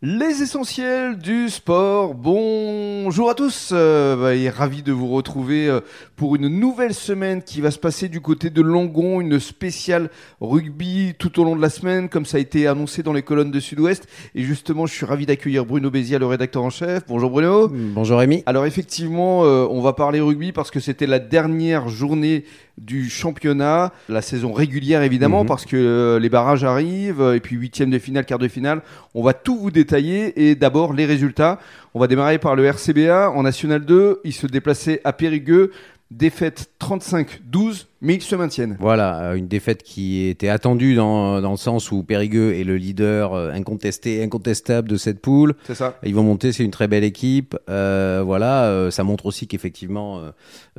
Les essentiels du sport. Bonjour à tous. Euh, bah, et ravi de vous retrouver euh, pour une nouvelle semaine qui va se passer du côté de Langon, une spéciale rugby tout au long de la semaine, comme ça a été annoncé dans les colonnes de Sud-Ouest. Et justement, je suis ravi d'accueillir Bruno Bézia, le rédacteur en chef. Bonjour Bruno. Bonjour Rémi. Alors effectivement, euh, on va parler rugby parce que c'était la dernière journée du championnat, la saison régulière évidemment, Mhm. parce que les barrages arrivent, et puis huitième de finale, quart de finale. On va tout vous détailler, et d'abord les résultats. On va démarrer par le RCBA en National 2. Ils se déplaçaient à Périgueux, défaite 35-12, mais ils se maintiennent. Voilà, euh, une défaite qui était attendue dans, dans le sens où Périgueux est le leader euh, incontesté, incontestable de cette poule. C'est ça Ils vont monter, c'est une très belle équipe. Euh, voilà, euh, ça montre aussi qu'effectivement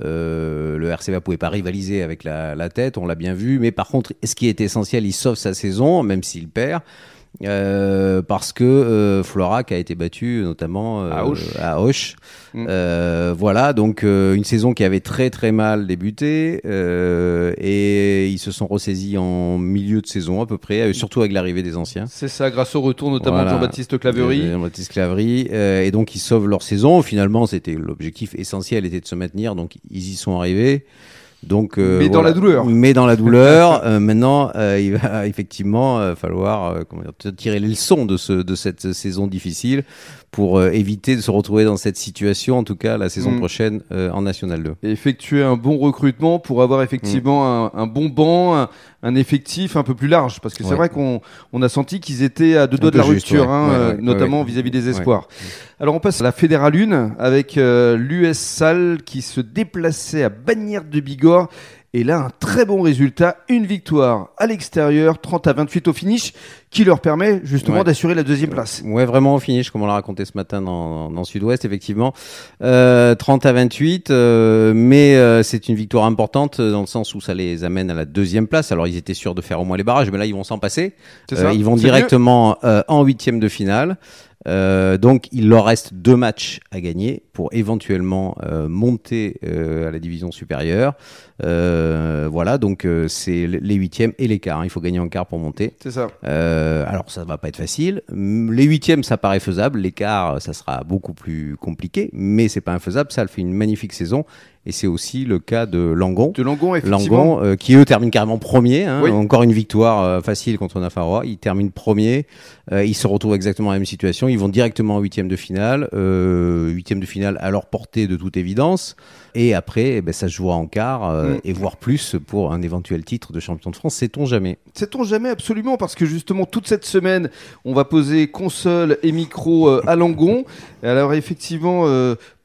euh, le RCBA pouvait pas rivaliser avec la, la tête, on l'a bien vu. Mais par contre, ce qui est essentiel, il sauve sa saison, même s'il perd. Euh, parce que euh, Florac a été battu notamment euh, À Auch. à Auch. Mm. Euh, voilà donc une saison qui avait très très mal débuté et ils se sont ressaisis en milieu de saison à peu près surtout avec l'arrivée des anciens C'est ça, grâce au retour notamment Voilà. de Jean-Baptiste Claverie. euh, Jean-Baptiste Claverie. euh, et donc, ils sauvent leur saison. Finalement, c'était l'objectif essentiel était de se maintenir. Donc, ils y sont arrivés. Donc, euh, Mais dans la douleur. Mais dans la douleur. euh, maintenant, euh, il va effectivement euh, falloir euh, comment dire, tirer les leçons de, ce, de cette saison difficile pour euh, éviter de se retrouver dans cette situation, en tout cas la saison Mm. prochaine euh, en National 2. et effectuer un bon recrutement pour avoir effectivement un, un bon banc, un, un effectif un peu plus large. Parce que c'est Ouais. vrai qu'on on a senti qu'ils étaient à deux doigts de la juste, rupture, ouais. hein, Ouais, euh, notamment vis-à-vis des espoirs. Alors on passe à la Fédérale 1 avec euh, l'US Salle qui se déplaçait à Bagnères de Bigorre. Et là, un très bon résultat, une victoire à l'extérieur, 30 à 28 au finish, qui leur permet justement Ouais. d'assurer la deuxième place. Ouais, vraiment au finish, comme on l'a raconté ce matin dans, dans Sud-Ouest, effectivement. Euh, 30 à 28, euh, mais euh, c'est une victoire importante euh, dans le sens où ça les amène à la deuxième place. Alors, ils étaient sûrs de faire au moins les barrages, mais là, ils vont s'en passer. C'est Euh, ça ils vont directement euh, en huitième de finale. Euh, donc, il leur reste deux matchs à gagner pour éventuellement euh, monter euh, à la division supérieure. Voilà, donc c'est les huitièmes et les quarts. hein. Il faut gagner en quart pour monter. C'est ça. Alors ça va pas être facile. Les huitièmes, ça paraît faisable. L'écart, ça sera beaucoup plus compliqué, mais c'est pas infaisable. Ça, fait une magnifique saison, et c'est aussi le cas de Langon. De Langon, effectivement. Langon, euh, qui eux terminent carrément premier. hein. Oui. Encore une victoire euh, facile contre Nafarroa. Ils terminent premier. Euh, ils se retrouvent exactement dans la même situation. Ils vont directement en huitième de finale. Huitième de finale à leur portée de toute évidence. Et après, eh ben, ça se jouera en quart Mm. et voire plus pour un éventuel titre de champion de France. Sait-on jamais? Sait-on jamais absolument parce que justement toute cette semaine on va poser console et micro à Langon. Alors effectivement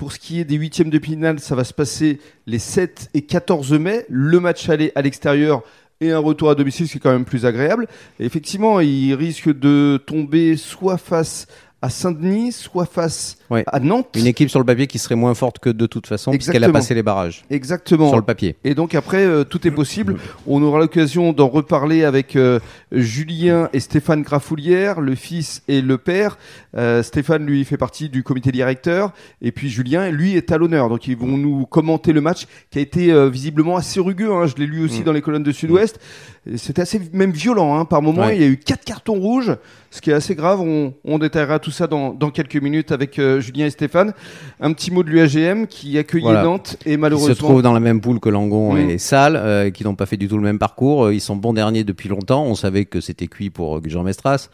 pour ce qui est des huitièmes de finale ça va se passer les 7 et 14 mai. Le match aller à l'extérieur et un retour à domicile ce qui est quand même plus agréable. Effectivement il risque de tomber soit face à Saint-Denis soit face Ouais. à Nantes. Une équipe sur le papier qui serait moins forte que de toute façon, puisqu'elle a passé les barrages Exactement. sur le papier. Et donc après, euh, tout est possible. On aura l'occasion d'en reparler avec euh, Julien et Stéphane Grafoulière, le fils et le père. Euh, Stéphane, lui, fait partie du comité directeur. Et puis Julien, lui, est à l'honneur. Donc ils vont nous commenter le match qui a été visiblement assez rugueux. hein. Je l'ai lu aussi Mm. dans les colonnes de Sud-Ouest. C'était assez même violent hein. par moment. Ouais. Il y a eu quatre cartons rouges, ce qui est assez grave. On, on détaillera tout ça dans, dans quelques minutes avec euh, Julien et Stéphane. Un petit mot de l'UAGM qui accueillait Voilà. Nantes et Ils malheureusement... se trouvent dans la même poule que Langon Mm. et Salle, euh, qui n'ont pas fait du tout le même parcours. Euh, Ils sont bons derniers depuis longtemps. On savait que c'était cuit pour euh, Jean Mestras,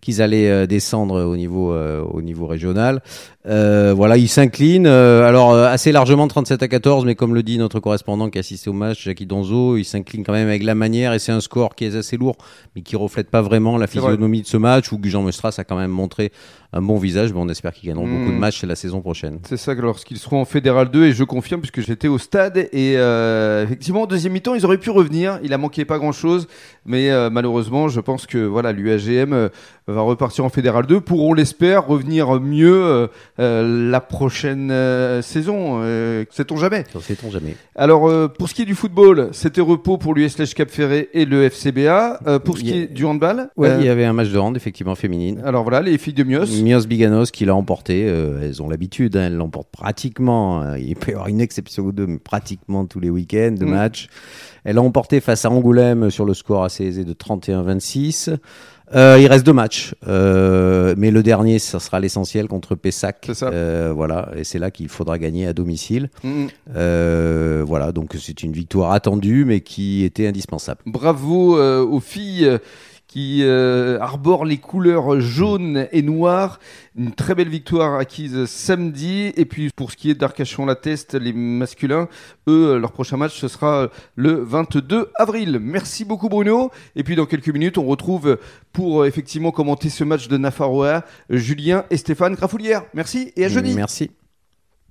qu'ils allaient descendre au niveau, au niveau régional. Voilà, ils s'inclinent. alors assez largement 37 à 14, mais comme le dit notre correspondant qui a assisté au match, Jackie Donzo, ils s'inclinent quand même avec la manière et c'est un score qui est assez lourd, mais qui reflète pas vraiment la vrai. physionomie de ce match où Jean Mestras a quand même montré un bon visage. Mais on espère qu'ils gagneront Mm. beaucoup de matchs la saison prochaine. C'est ça, lorsqu'ils seront en Fédéral 2, et je confirme, puisque j'étais au stade, et euh, effectivement, en deuxième mi-temps, ils auraient pu revenir, il a manqué pas grand-chose, mais euh, malheureusement, je pense que voilà, l'UAGM euh, va repartir en Fédéral 2, pour, on l'espère, revenir mieux euh, la prochaine euh, saison, euh, sait-on jamais. Sait-on jamais. Alors, pour ce qui est du football, c'était repos pour l'US Lèche Cap Ferré et le FCBA. Pour ce qui a- est du handball, euh, il y avait un match de hand effectivement féminine. alors voilà, les filles de Mios. Mios Biganos qui l'a emporté. Euh, elles ont l'habitude, hein, elles l'emportent pratiquement. euh, il peut y avoir une exception ou deux, mais pratiquement tous les week-ends de Mm. match. Elle l'a emporté face à Angoulême sur le score assez aisé de 31-26. Euh, il reste deux matchs, euh, mais le dernier, ça sera l'essentiel contre Pessac. C'est ça. Euh, voilà, et c'est là qu'il faudra gagner à domicile. Mm. Euh, voilà, donc c'est une victoire attendue, mais qui était indispensable. Bravo euh, aux filles qui euh, arborent les couleurs jaunes et noires. Une très belle victoire acquise samedi. Et puis pour ce qui est d'Arcachon-la-Teste, les masculins, eux, leur prochain match, ce sera le 22 avril. Merci beaucoup Bruno. Et puis dans quelques minutes, on retrouve pour euh, effectivement commenter ce match de Nafarroa, Julien et Stéphane Grafoulière. Merci et à jeudi. Merci.